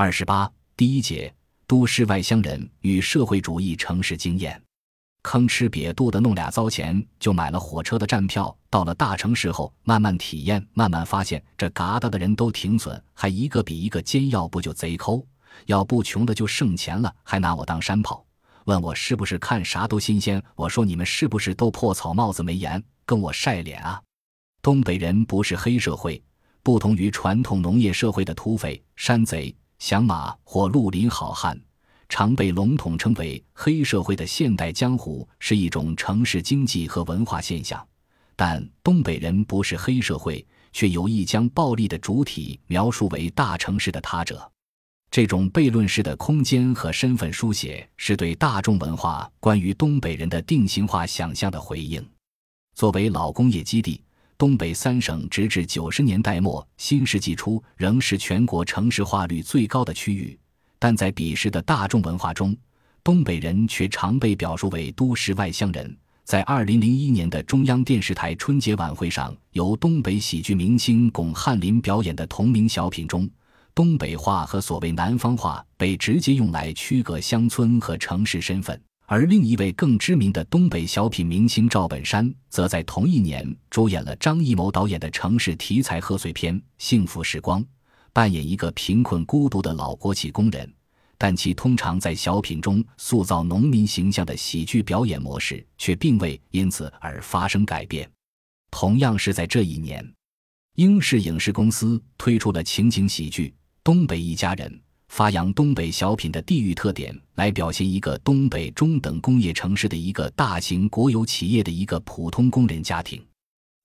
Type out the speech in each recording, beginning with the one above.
二十八，第一节，都市外乡人与社会主义城市经验。吭哧瘪肚的弄俩糟钱就买了火车的站票，到了大城市后慢慢体验，慢慢发现这嘎达的人都挺损，还一个比一个奸，要不就贼抠，要不穷的就剩钱了，还拿我当山炮，问我是不是看啥都新鲜。我说你们是不是都破草帽子没盐，跟我晒脸啊？东北人不是黑社会，不同于传统农业社会的土匪、山贼、响马或绿林好汉。常被笼统称为黑社会的现代江湖是一种城市经济和文化现象，但东北人不是黑社会，却有意将暴力的主体描述为大城市的他者。这种悖论式的空间和身份书写，是对大众文化关于东北人的定型化想象的回应。作为老工业基地，东北三省直至九十年代末、新世纪初仍是全国城市化率最高的区域。但在彼时的大众文化中，东北人却常被表述为都市外乡人。在二零零一年的中央电视台春节晚会上，由东北喜剧明星巩汉林表演的同名小品中，东北话和所谓南方话被直接用来区隔乡村和城市身份。而另一位更知名的东北小品明星赵本山，则在同一年主演了张艺谋导演的城市题材贺岁片《幸福时光》。扮演一个贫困孤独的老国企工人，但其通常在小品中塑造农民形象的喜剧表演模式却并未因此而发生改变。同样是在这一年，英视影视公司推出了情景喜剧《东北一家人》，发扬东北小品的地域特点，来表现一个东北中等工业城市的一个大型国有企业的一个普通工人家庭。《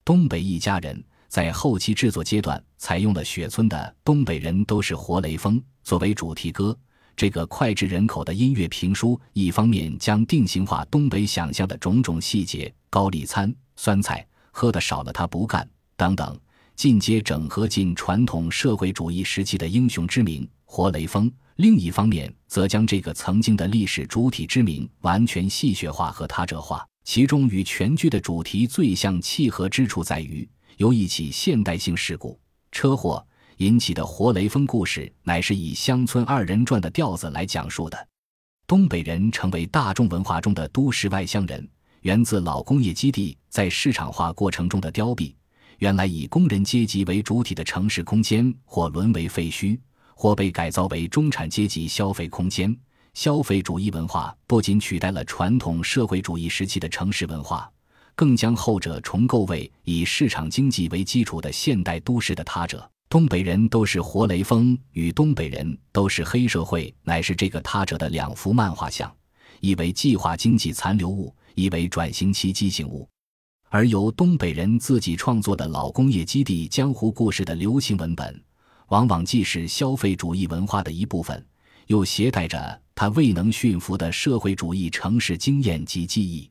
东北一家人》。在后期制作阶段，采用了雪村的《东北人都是活雷锋》作为主题歌。这个脍炙人口的音乐评书，一方面将定型化东北想象的种种细节——高丽餐、酸菜、喝的少了他不干等等，进阶整合进传统社会主义时期的英雄之名——活雷锋；另一方面，则将这个曾经的历史主体之名完全戏谑化和他者化。其中与全剧的主题最相契合之处在于。由一起现代性事故车祸引起的活雷锋故事，乃是以乡村二人转的调子来讲述的。东北人成为大众文化中的都市外乡人，源自老工业基地在市场化过程中的凋敝。原来以工人阶级为主体的城市空间，或沦为废墟，或被改造为中产阶级消费空间。消费主义文化不仅取代了传统社会主义时期的城市文化。更将后者重构为以市场经济为基础的现代都市的他者。东北人都是活雷锋与东北人都是黑社会，乃是这个他者的两幅漫画像，一为计划经济残留物，一为转型期畸形物。而由东北人自己创作的老工业基地江湖故事的流行文本，往往既是消费主义文化的一部分，又携带着他未能驯服的社会主义城市经验及记忆。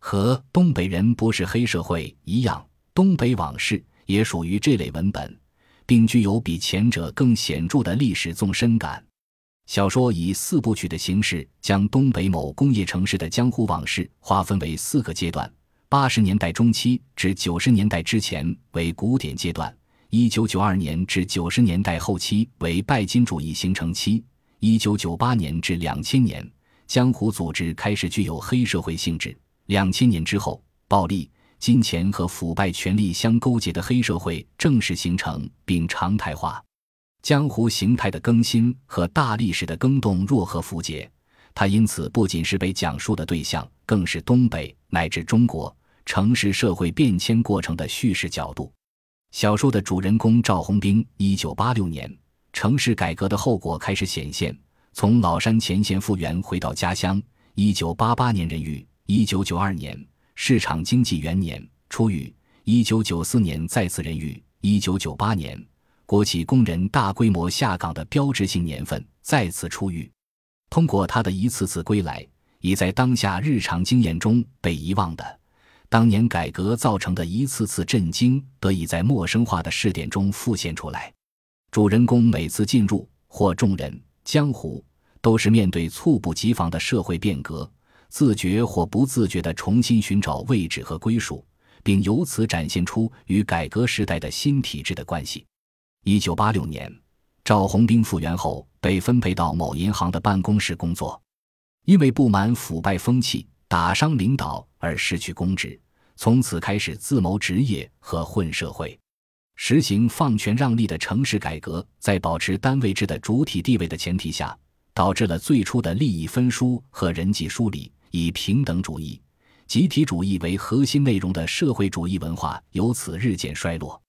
和东北人不是黑社会一样，东北往事也属于这类文本，并具有比前者更显著的历史纵深感。小说以四部曲的形式，将东北某工业城市的江湖往事划分为四个阶段：八十年代中期至九十年代之前为古典阶段，一九九二年至九十年代后期为拜金主义形成期，一九九八年至两千年，江湖组织开始具有黑社会性质。两千年之后，暴力、金钱和腐败权力相勾结的黑社会正式形成并常态化。江湖形态的更新和大历史的更动若合符节，它因此不仅是被讲述的对象，更是东北乃至中国城市社会变迁过程的叙事角度。小说的主人公赵红兵，一九八六年城市改革的后果开始显现，从老山前线复员回到家乡。一九八八年任狱。一九九二年市场经济元年出狱，一九九四年再次任狱，一九九八年国企工人大规模下岗的标志性年份再次出狱。通过他的一次次归来，已在当下日常经验中被遗忘的当年改革造成的一次次震惊，得以在陌生化的试点中复现出来。主人公每次进入或众人江湖，都是面对猝不及防的社会变革。自觉或不自觉地重新寻找位置和归属，并由此展现出与改革时代的新体制的关系。一九八六年，赵红兵复员后，被分配到某银行的办公室工作，因为不满腐败风气、打伤领导而失去公职，从此开始自谋职业和混社会。实行放权让利的城市改革，在保持单位制的主体地位的前提下，导致了最初的利益分疏和人际疏离，以平等主义、集体主义为核心内容的社会主义文化由此日渐衰落。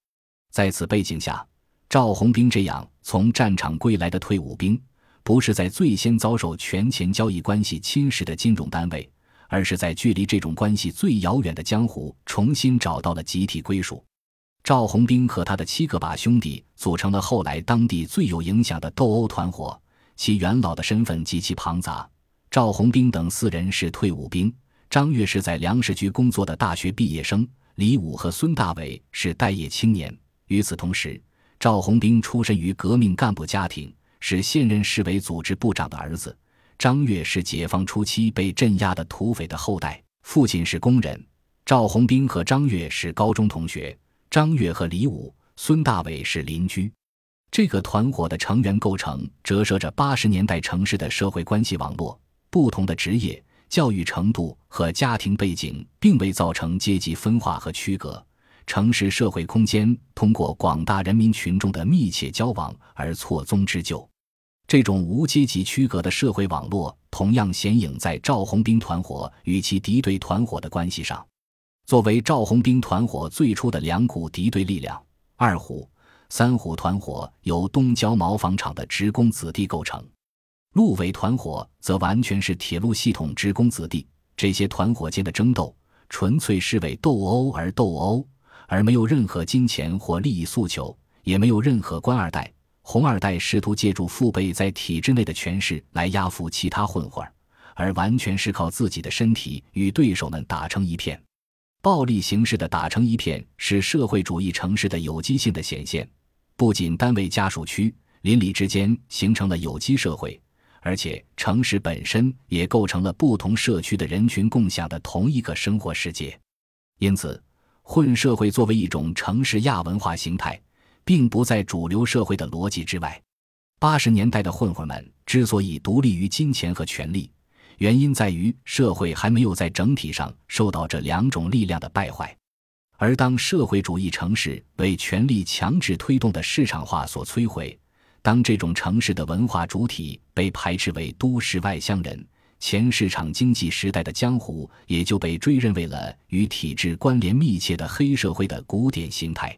在此背景下，赵红兵这样从战场归来的退伍兵，不是在最先遭受权钱交易关系侵蚀的金融单位，而是在距离这种关系最遥远的江湖，重新找到了集体归属。赵红兵和他的七个把兄弟组成了后来当地最有影响的斗殴团伙，其元老的身份极其庞杂。赵红兵等四人是退伍兵，张月是在粮食局工作的大学毕业生，李武和孙大伟是待业青年。与此同时，赵红兵出身于革命干部家庭，是现任市委组织部长的儿子。张悦是解放初期被镇压的土匪的后代，父亲是工人。赵红兵和张悦是高中同学。张悦和李武、孙大伟是邻居。这个团伙的成员构成折射着八十年代城市的社会关系网络。不同的职业、教育程度和家庭背景，并未造成阶级分化和区隔。城市社会空间通过广大人民群众的密切交往而错综织就。这种无阶级区隔的社会网络，同样显影在赵红兵团伙与其敌对团伙的关系上。作为赵红兵团伙最初的两股敌对力量，二虎、三虎团伙由东郊毛纺厂的职工子弟构成，路尾团伙则完全是铁路系统职工子弟。这些团伙间的争斗，纯粹是为斗殴而斗殴，而没有任何金钱或利益诉求，也没有任何官二代、红二代试图借助父辈在体制内的权势来压服其他混混，而完全是靠自己的身体与对手们打成一片。暴力形式的打成一片是社会主义城市的有机性的显现，不仅单位家属区邻里之间形成了有机社会，而且城市本身也构成了不同社区的人群共享的同一个生活世界。因此，混社会作为一种城市亚文化形态，并不在主流社会的逻辑之外。八十年代的混混们之所以独立于金钱和权力。原因在于社会还没有在整体上受到这两种力量的败坏，而当社会主义城市为权力强制推动的市场化所摧毁，当这种城市的文化主体被排斥为都市外乡人，前市场经济时代的江湖也就被追认为了与体制关联密切的黑社会的古典形态。